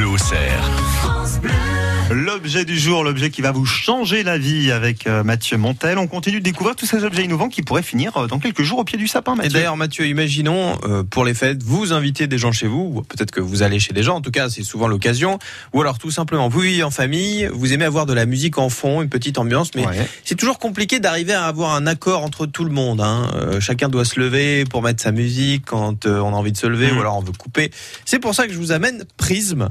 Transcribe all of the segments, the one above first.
Bleu au cerf. L'objet du jour, l'objet qui va vous changer la vie avec euh, Mathieu Montel. On continue de découvrir tous ces objets innovants qui pourraient finir euh, dans quelques jours au pied du sapin, Et Mathieu. d'ailleurs, Mathieu, imaginons euh, pour les fêtes, vous invitez des gens chez vous, ou peut-être que vous allez chez des gens, en tout cas, c'est souvent l'occasion, ou alors tout simplement, vous vivez en famille, vous aimez avoir de la musique en fond, une petite ambiance, mais Ouais. c'est toujours compliqué d'arriver à avoir un accord entre tout le monde. Hein. Euh, chacun doit se lever pour mettre sa musique quand euh, on a envie de se lever, Mhm. ou alors on veut couper. C'est pour ça que je vous amène Prism.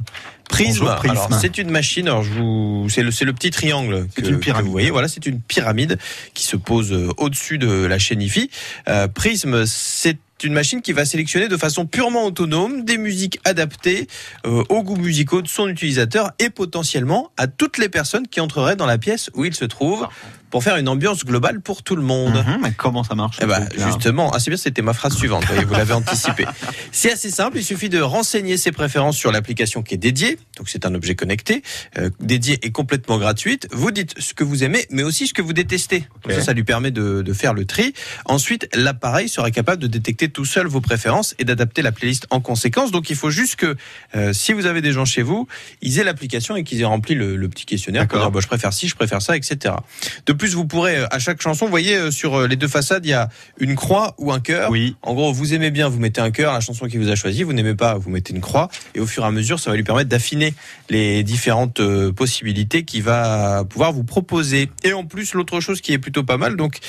Prism, Bonjour, Prism. alors, c'est une machine. Alors je vous, c'est le, c'est le petit triangle C'est que, une que pyramide. vous voyez. Voilà, c'est une pyramide qui se pose euh, au-dessus de la chaîne IFI. Euh, Prism, c'est une machine qui va sélectionner de façon purement autonome des musiques adaptées euh, aux goûts musicaux de son utilisateur et potentiellement à toutes les personnes qui entreraient dans la pièce où il se trouve pour faire une ambiance globale pour tout le monde. Mhm, mais comment ça marche Eh là justement, ah, c'est bien, c'était ma phrase suivante. Vous, l'avez anticipé. C'est assez simple. Il suffit de renseigner ses préférences sur l'application qui est dédiée. Donc, c'est un objet connecté, euh, dédié et complètement gratuite. Vous dites ce que vous aimez, mais aussi ce que vous détestez. Ça, ça lui permet de, de faire le tri. Ensuite, l'appareil sera capable de détecter tout seul vos préférences et d'adapter la playlist en conséquence. Donc, il faut juste que, euh, si vous avez des gens chez vous, ils aient l'application et qu'ils aient rempli le, le petit questionnaire. pour dire, bah, je préfère ci, je préfère ça, etc. De plus, vous pourrez, euh, à chaque chanson, vous voyez, euh, sur euh, les deux façades, il y a une croix ou un cœur. Oui. En gros, vous aimez bien, vous mettez un cœur, la chanson qui vous a choisi, vous n'aimez pas, vous mettez une croix, et au fur et à mesure, ça va lui permettre d'affiner les différentes possibilités qu'il va pouvoir vous proposer. Et en plus, l'autre chose qui est plutôt pas mal, donc,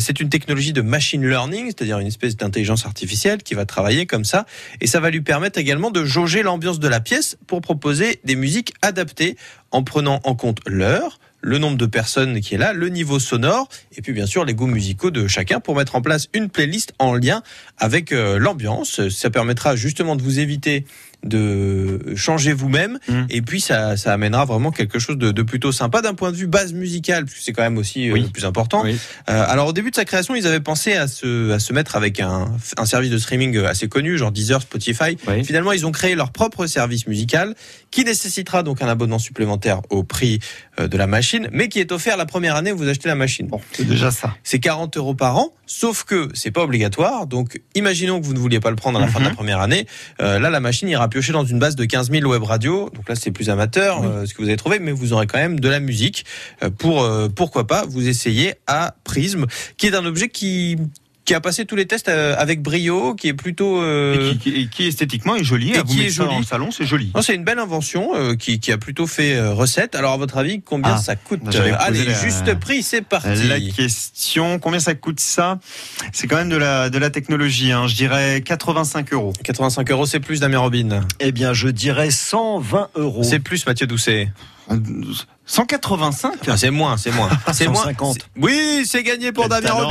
c'est une technologie de machine learning, c'est-à-dire une espèce d'intelligence artificielle qui va travailler comme ça, et ça va lui permettre également de jauger l'ambiance de la pièce pour proposer des musiques adaptées en prenant en compte l'heure, le nombre de personnes qui est là, le niveau sonore, et puis bien sûr les goûts musicaux de chacun pour mettre en place une playlist en lien avec euh, l'ambiance. Ça permettra justement de vous éviter de changer vous-même, Mm. et puis ça, ça amènera vraiment quelque chose de, de plutôt sympa d'un point de vue base musicale, puisque c'est quand même aussi euh, Oui. le plus important. Oui. Euh, alors au début de sa création, ils avaient pensé à se, à se mettre avec un, un service de streaming assez connu, genre Deezer, Spotify. Oui. Finalement, ils ont créé leur propre service musical qui nécessitera donc un abonnement supplémentaire au prix euh, de la machine, mais qui est offert la première année où vous achetez la machine. Bon, c'est déjà ça. C'est 40 euros par an, sauf que c'est pas obligatoire. Donc, imaginons que vous ne vouliez pas le prendre à la fin de la Mhm. première année. Euh, là, la machine ira piocher dans une base de 15 000 web radios. Donc là, c'est plus amateur Oui. euh, ce que vous avez trouvé, mais vous aurez quand même de la musique euh, pour euh, pourquoi pas vous essayer à Prism, qui est un objet qui qui a passé tous les tests euh, avec brio, qui est plutôt euh, Et, qui, qui- et qui esthétiquement est joli. et à vous qui est ça joli. dans le salon, c'est joli. non, c'est une belle invention euh, qui, qui a plutôt fait euh, recette. Alors, à votre avis, combien Ah, ça coûte Euh, Allez, la- juste prix, c'est parti. La question, combien ça coûte ça? C'est quand même de la, de la technologie, hein. je dirais 85 euros. 85 euros, c'est plus, Damien Robin? Eh bien, je dirais 120 euros. C'est plus, Mathieu Doucet. 185 Ah, c'est moins, c'est moins. C'est moins. 150. C'est- Oui, c'est gagné pour Damien. Robin.